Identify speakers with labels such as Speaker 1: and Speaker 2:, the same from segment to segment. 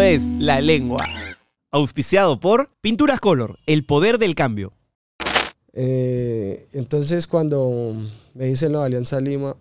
Speaker 1: Es La Lengua. Auspiciado por Pinturas Color, el poder del cambio.
Speaker 2: Eh, entonces cuando me hice la Alianza Lima,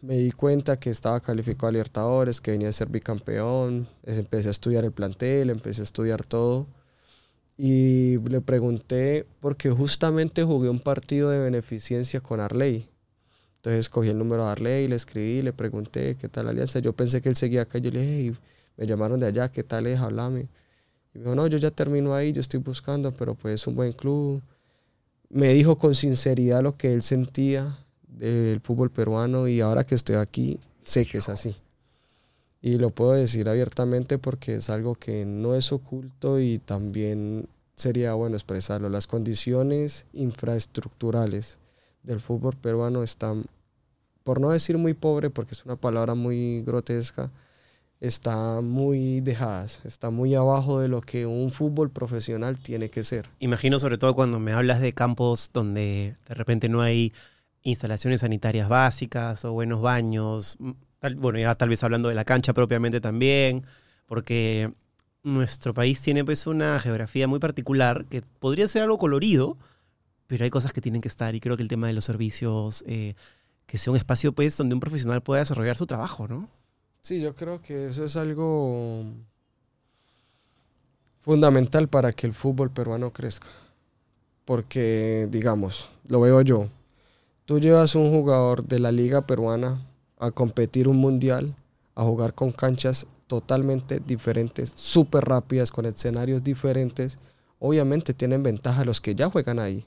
Speaker 2: me di cuenta que estaba calificado a Libertadores, que venía a ser bicampeón, empecé a estudiar el plantel, empecé a estudiar todo. Y le pregunté, porque justamente jugué un partido de beneficencia con Arley. Entonces cogí el número de Arley, le escribí, le pregunté qué tal la alianza. Yo pensé que él seguía acá. Yo le dije, me llamaron de allá, ¿qué tal es? Hablame. Y me dijo, no, yo ya termino ahí, yo estoy buscando, pero pues es un buen club. Me dijo con sinceridad lo que él sentía del fútbol peruano y ahora que estoy aquí, sé que es así. Y lo puedo decir abiertamente porque es algo que no es oculto y también sería bueno expresarlo. Las condiciones infraestructurales del fútbol peruano están, por no decir muy pobre, porque es una palabra muy grotesca, está muy dejadas, está muy abajo de lo que un fútbol profesional tiene que ser.
Speaker 1: Imagino sobre todo cuando me hablas de campos donde de repente no hay instalaciones sanitarias básicas o buenos baños, bueno, ya tal vez hablando de la cancha propiamente también, porque nuestro país tiene pues una geografía muy particular que podría ser algo colorido, pero hay cosas que tienen que estar y creo que el tema de los servicios, eh, que sea un espacio pues donde un profesional pueda desarrollar su trabajo, ¿no?
Speaker 2: Sí, yo creo que eso es algo fundamental para que el fútbol peruano crezca. Porque, digamos, lo veo yo, tú llevas un jugador de la liga peruana a competir un mundial, a jugar con canchas totalmente diferentes, súper rápidas, con escenarios diferentes, obviamente tienen ventaja los que ya juegan ahí.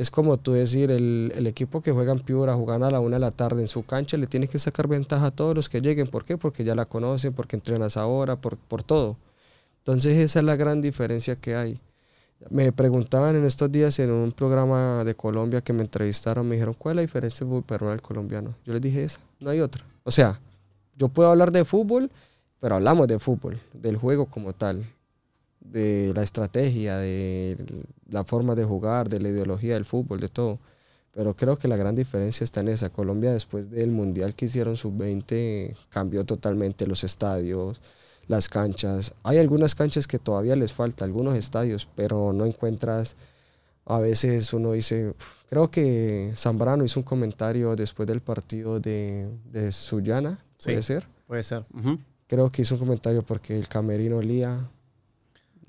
Speaker 2: Es como tú decir, el, equipo que juega en Piura, jugar a la una de la tarde en su cancha, le tiene que sacar ventaja a todos los que lleguen. ¿Por qué? Porque ya la conocen, porque entrenas ahora, por, por todo. Entonces esa es la gran diferencia que hay. Me preguntaban en estos días en un programa de Colombia que me entrevistaron, me dijeron, ¿cuál es la diferencia del fútbol al colombiano? Yo les dije esa, no hay otra. O sea, yo puedo hablar de fútbol, pero hablamos de fútbol, del juego como tal, de la estrategia, de la forma de jugar, de la ideología del fútbol, de todo. Pero creo que la gran diferencia está en esa. Colombia después del Mundial que hicieron sub-20 cambió totalmente los estadios, las canchas. Hay algunas canchas que todavía les falta, algunos estadios, pero no encuentras, a veces uno dice, creo que Zambrano hizo un comentario después del partido de, de Sullana, ¿puede ser?
Speaker 1: Puede ser.
Speaker 2: Creo que hizo un comentario porque el camerino olía,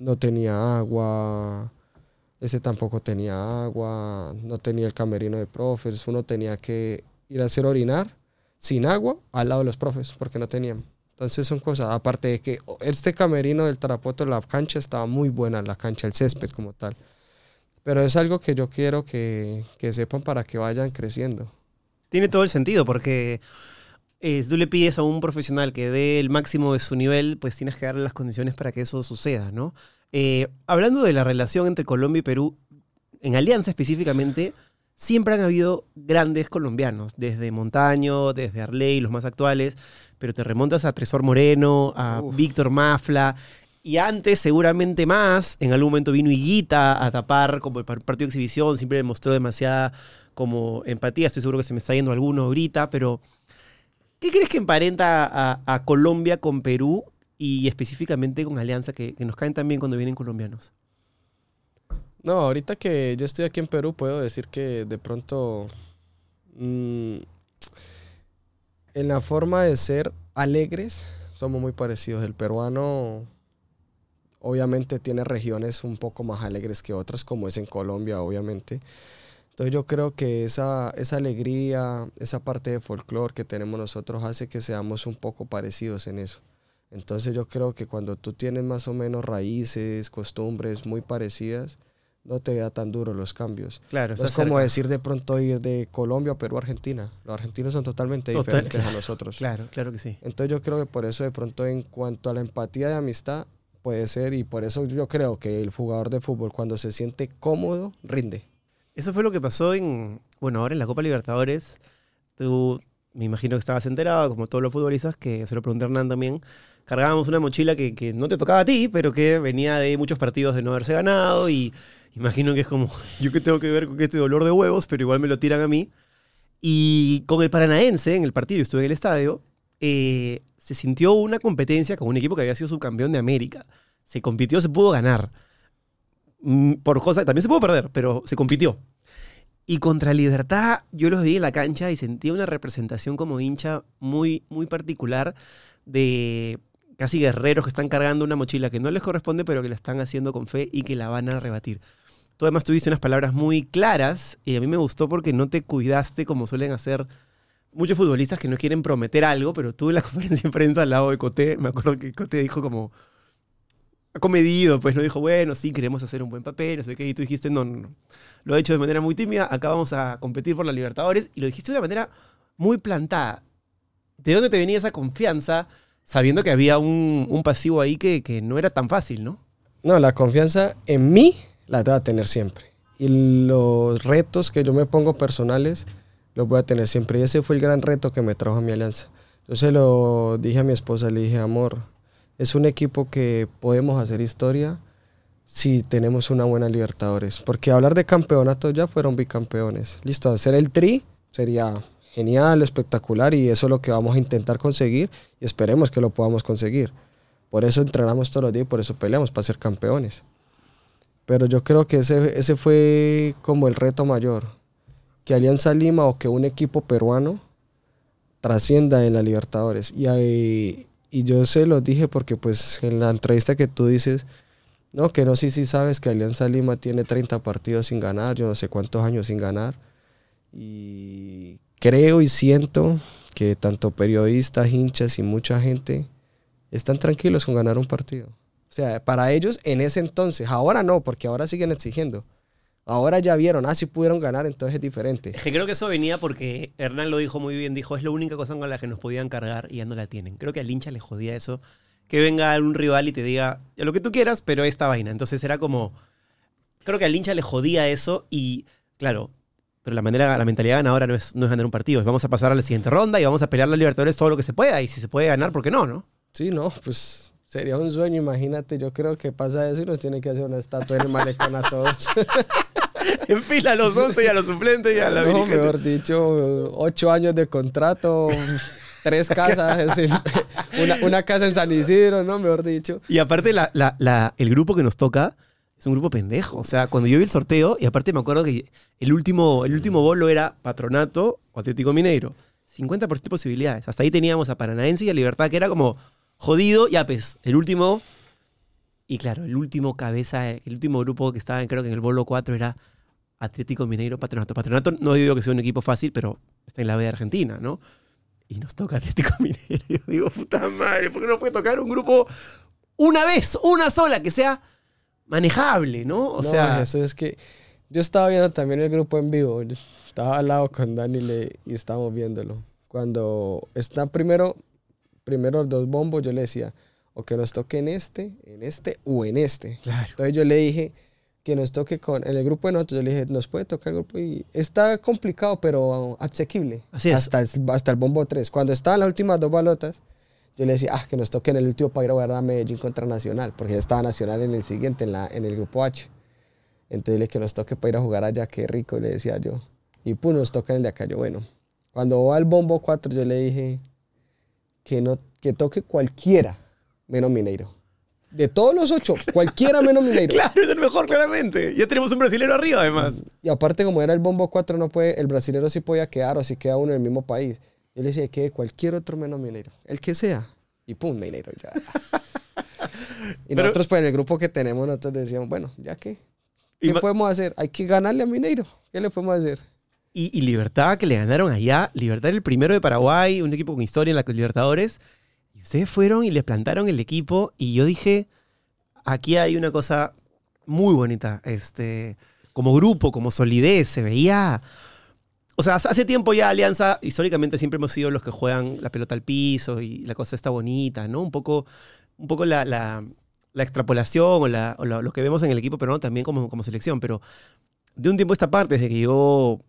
Speaker 2: no tenía agua, ese tampoco tenía agua, no tenía el camerino de profes, uno tenía que ir a hacer orinar sin agua al lado de los profes porque no tenían. Entonces son cosas, aparte de que este camerino del Tarapoto, la cancha estaba muy buena, la cancha, el césped como tal. Pero es algo que yo quiero que, que sepan para que vayan creciendo.
Speaker 1: Tiene todo el sentido, porque eh, si tú le pides a un profesional que dé el máximo de su nivel, pues tienes que darle las condiciones para que eso suceda, ¿no? Eh, hablando de la relación entre Colombia y Perú, en Alianza específicamente, siempre han habido grandes colombianos, desde Montaño, desde Arley, los más actuales, pero te remontas a Tresor Moreno, a Víctor Mafla, y antes seguramente más, en algún momento vino Higuita a tapar como el partido de exhibición, siempre demostró demasiada como empatía, estoy seguro que se me está yendo alguno ahorita, pero ¿qué crees que emparenta a, Colombia con Perú y específicamente con Alianza, que, nos caen también cuando vienen colombianos?
Speaker 2: No, ahorita que yo estoy aquí en Perú, puedo decir que de pronto mm, en la forma de ser alegres somos muy parecidos. El peruano obviamente tiene regiones un poco más alegres que otras, como es en Colombia, obviamente. Entonces yo creo que esa, esa alegría, esa parte de folclore que tenemos nosotros hace que seamos un poco parecidos en eso. Entonces yo creo que cuando tú tienes más o menos raíces, costumbres muy parecidas, no te da tan duro los cambios.
Speaker 1: Claro,
Speaker 2: es como decir de pronto ir de Colombia a Perú a Argentina. Los argentinos son totalmente diferentes a nosotros.
Speaker 1: Claro, claro que sí.
Speaker 2: Entonces yo creo que por eso de pronto en cuanto a la empatía de amistad puede ser y por eso yo creo que el jugador de fútbol cuando se siente cómodo rinde.
Speaker 1: Eso fue lo que pasó en, bueno, ahora en la Copa Libertadores. Tú me imagino que estabas enterado, como todos los futbolistas, que se lo pregunté Hernán también, cargábamos una mochila que, que no te tocaba a ti, pero que venía de muchos partidos de no haberse ganado y Imagino que es como, yo que tengo que ver con este dolor de huevos, pero igual me lo tiran a mí. Y con el Paranaense, en el partido, estuve en el estadio, eh, se sintió una competencia con un equipo que había sido subcampeón de América. Se compitió, se pudo ganar. Mm, Por cosas, también se pudo perder, pero se compitió. Y contra Libertad, yo los vi en la cancha y sentía una representación como hincha muy, muy particular de casi guerreros que están cargando una mochila que no les corresponde, pero que la están haciendo con fe y que la van a rebatir. Tú además tuviste unas palabras muy claras y a mí me gustó porque no te cuidaste como suelen hacer muchos futbolistas que no quieren prometer algo, pero tú en la conferencia de prensa al lado de Coté, me acuerdo que Coté dijo como comedido, pues no dijo, bueno, sí, queremos hacer un buen papel, no sé qué, y tú dijiste, no, no, no, lo he hecho de manera muy tímida, acá vamos a competir por la Libertadores, y lo dijiste de una manera muy plantada. ¿De dónde te venía esa confianza sabiendo que había un, un pasivo ahí que, que no era tan fácil, no?
Speaker 2: No, la confianza en mí la voy a tener siempre. Y los retos que yo me pongo personales los voy a tener siempre. Y ese fue el gran reto que me trajo a mi alianza. Yo se lo dije a mi esposa, le dije, amor, es un equipo que podemos hacer historia si tenemos una buena Libertadores. Porque hablar de campeonato ya fueron bicampeones. Listo, hacer el tri sería genial, espectacular y eso es lo que vamos a intentar conseguir y esperemos que lo podamos conseguir. Por eso entrenamos todos los días y por eso peleamos para ser campeones. Pero yo creo que ese, ese fue como el reto mayor. Que Alianza Lima o que un equipo peruano trascienda en la Libertadores. Y, ahí- y yo se lo dije porque pues en la entrevista que tú dices, no, que no, sí, sí sabes que Alianza Lima tiene 30 partidos sin ganar, yo no sé cuántos años sin ganar. Y creo y siento que tanto periodistas, hinchas y mucha gente están tranquilos con ganar un partido. O sea, para ellos en ese entonces, ahora no, porque ahora siguen exigiendo. Ahora ya vieron, ah, si pudieron ganar, entonces es diferente.
Speaker 1: Es que creo que eso venía porque Hernán lo dijo muy bien, dijo, es la única cosa con la que nos podían cargar y ya no la tienen. Creo que al hincha le jodía eso, que venga un rival y te diga, "Ya lo que tú quieras, pero esta vaina. Entonces era como, creo que al hincha le jodía eso y, claro, pero la manera, la mentalidad ganadora no es, no es ganar un partido, es vamos a pasar a la siguiente ronda y vamos a pelear la Libertadores todo lo que se pueda y si se puede ganar, ¿por qué no, no?
Speaker 2: Sí, no, pues sería un sueño, imagínate. Yo creo que pasa eso y nos tiene que hacer una estatua en el malecón a todos.
Speaker 1: en fila a los 11 y a los suplentes y a la
Speaker 2: no, mejor dicho, ocho años de contrato, tres casas, es decir, una, una casa en San Isidro, ¿no? Mejor dicho.
Speaker 1: Y aparte, la, la- la- el grupo que nos toca es un grupo pendejo. O sea, cuando yo vi el sorteo, y aparte me acuerdo que el último, el último bolo era Patronato o Atlético Mineiro. 50% de posibilidades. Hasta ahí teníamos a Paranaense y a Libertad, que era como jodido. Y apes, el último. Y claro, el último cabeza, el último grupo que estaba, creo que en el bolo 4 era Atlético Mineiro, Patronato. Patronato no digo que sea un equipo fácil, pero está en la B de Argentina, ¿no? Y nos toca Atlético Mineiro. Yo digo, puta madre, ¿por qué no puede tocar un grupo una vez, una sola, que sea manejable, ¿no? O
Speaker 2: no,
Speaker 1: sea,
Speaker 2: eso es que yo estaba viendo también el grupo en vivo. yo Estaba al lado con Dani y estábamos viéndolo. Cuando está primero, primero los dos bombos, yo le decía, o que nos toque en este, en este o en este.
Speaker 1: claro.
Speaker 2: Entonces yo le dije que nos toque con, en el grupo de nosotros, yo le dije, nos puede tocar el grupo y está complicado, pero asequible.
Speaker 1: Así es.
Speaker 2: Hasta, el- hasta el bombo 3. Cuando estaban las últimas dos balotas, yo le decía, ah, que nos toque en el último para ir a jugar a Medellín contra Nacional, porque ya estaba Nacional en el siguiente, en, la, en el grupo H. Entonces le dije que nos toque para ir a jugar allá, qué rico, le decía yo. Y pum, nos toca en el de acá. Yo, bueno, cuando va al bombo 4, yo le dije que, no, que toque cualquiera menos Mineiro. De todos los ocho, cualquiera menos Mineiro.
Speaker 1: Claro, es el mejor, claramente. Ya tenemos un brasilero arriba, además.
Speaker 2: Y aparte, como era el bombo 4, no puede, el brasilero sí podía quedar o si queda uno en el mismo país. Yo le decía que cualquier otro menos Mineiro, el que sea. Y pum, Mineiro ya. y
Speaker 1: Pero-
Speaker 2: nosotros, pues en el grupo que tenemos, nosotros decíamos, bueno, ya que, ¿qué podemos hacer? Hay que ganarle a Mineiro. ¿Qué le podemos hacer?
Speaker 1: Y, y Libertad, que le ganaron allá. Libertad era el primero de Paraguay, un equipo con historia en la Libertadores. Y ustedes fueron y les plantaron el equipo. Y yo dije, aquí hay una cosa muy bonita. Este, como grupo, como solidez, se veía... O sea, hace tiempo ya Alianza, históricamente siempre hemos sido los que juegan la pelota al piso y la cosa está bonita, ¿no? Un poco, un poco la, la- la extrapolación o, la- o lo que vemos en el equipo peruano también como, como selección. Pero de un tiempo a esta parte, desde que yo,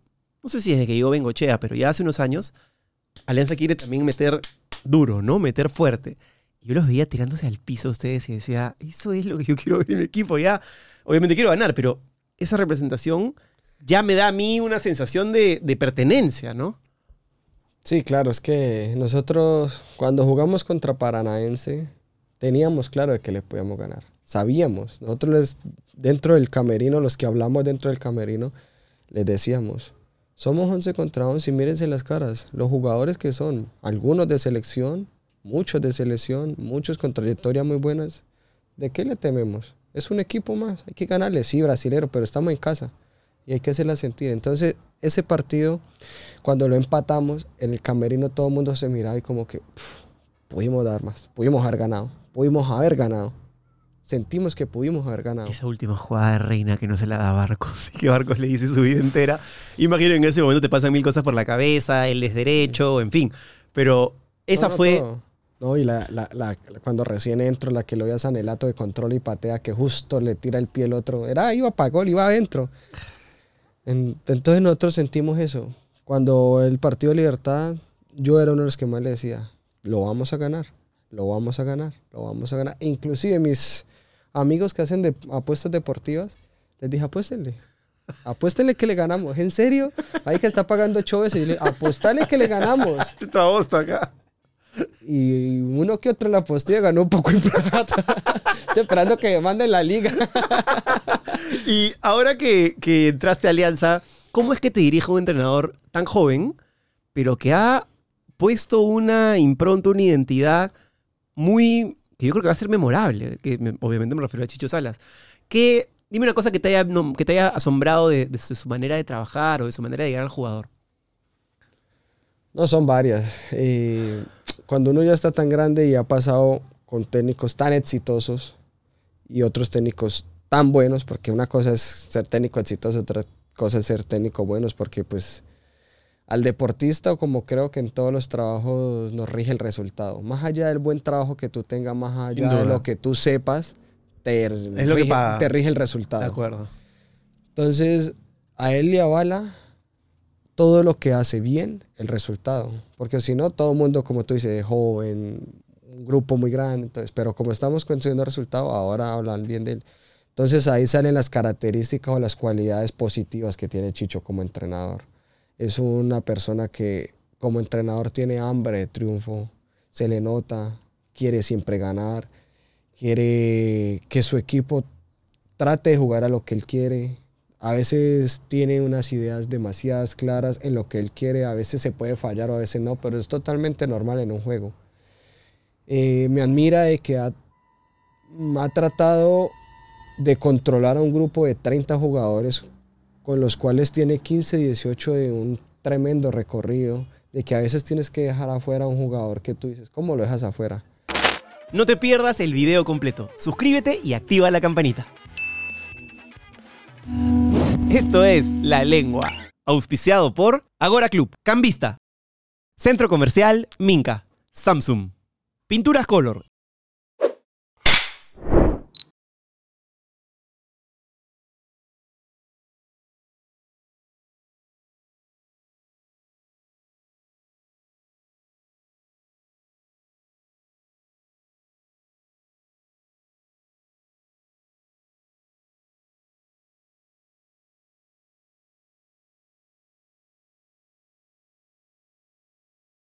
Speaker 1: no sé si desde que yo vengo Chea, pero ya hace unos años, Alianza quiere también meter duro, ¿no? Meter fuerte. Y yo los veía tirándose al piso a ustedes y decía, eso es lo que yo quiero ver en mi equipo. Ya, obviamente quiero ganar, pero esa representación ya me da a mí una sensación de, pertenencia, ¿no?
Speaker 2: Sí, claro, es que nosotros cuando jugamos contra Paranaense teníamos claro de que le podíamos ganar. Sabíamos. Nosotros dentro del camerino, los que hablamos dentro del camerino, les decíamos, somos 11 contra 11 y mírense las caras. Los jugadores que son, algunos de selección, muchos de selección, muchos con trayectorias muy buenas. ¿De qué le tememos? Es un equipo más. Hay que ganarle, sí, brasilero, pero estamos en casa y hay que hacerla sentir. Entonces, ese partido, cuando lo empatamos, en el camerino todo el mundo se miraba y como que pudimos dar más, pudimos haber ganado, pudimos haber ganado. Sentimos que pudimos haber ganado.
Speaker 1: Esa última jugada de Reina que no se la da a Barcos y que Barcos le dice su vida entera. Imagino en ese momento te pasan mil cosas por la cabeza, él es derecho, en fin. Pero esa fue...
Speaker 2: No, y la, la, la, cuando recién entro, la que lo veía Sanelato de control y patea, que justo le tira el pie el otro, era, iba para gol, iba adentro. entonces nosotros sentimos eso. Cuando el Partido de Libertad, yo era uno de los que más le decía, lo vamos a ganar, lo vamos a ganar, lo vamos a ganar. Inclusive mis amigos que hacen de, apuestas deportivas, les dije, apuéstenle. Apuéstenle que le ganamos. ¿En serio? Ahí que está pagando ocho veces. Y le apuéstale que le ganamos.
Speaker 1: Está acá.
Speaker 2: Y uno que otro en la postilla ganó un poco de plata. Estoy esperando que me manden la liga.
Speaker 1: y ahora que, que, entraste a Alianza, ¿cómo es que te dirige un entrenador tan joven, pero que ha puesto una impronta, una identidad muy. Que yo creo que va a ser memorable? Que obviamente me refiero a Chicho Salas. Que, dime una cosa que te haya, que te haya asombrado de, de su manera de trabajar o de su manera de llegar al jugador.
Speaker 2: No, son varias. cuando uno ya está tan grande y ha pasado con técnicos tan exitosos y otros técnicos tan buenos, porque una cosa es ser técnico exitoso, otra cosa es ser técnico buenos, porque pues al deportista, como creo que en todos los trabajos nos rige el resultado. Más allá del buen trabajo que tú tengas, más allá de lo que tú sepas, te, rige, te rige el resultado.
Speaker 1: De acuerdo.
Speaker 2: Entonces, a él le avala todo lo que hace bien el resultado. Porque si no, todo el mundo, como tú dices, joven, un grupo muy grande. Entonces, pero como estamos consiguiendo resultado, ahora hablan bien de él. Entonces ahí salen las características o las cualidades positivas que tiene Chicho como entrenador. Es una persona que como entrenador tiene hambre de triunfo, se le nota, quiere siempre ganar, quiere que su equipo trate de jugar a lo que él quiere, a veces tiene unas ideas demasiadas claras en lo que él quiere, a veces se puede fallar o a veces no, pero es totalmente normal en un juego. Eh, me admira de que ha, ha tratado de controlar a un grupo de 30 jugadores con los cuales tiene 15, 18 de un tremendo recorrido, de que a veces tienes que dejar afuera a un jugador que tú dices, ¿cómo lo dejas afuera?
Speaker 1: No te pierdas el video completo. Suscríbete y activa la campanita. Esto es La Lengua, auspiciado por Agora Club, Cambista, Centro Comercial Minca, Samsung, Pinturas Color,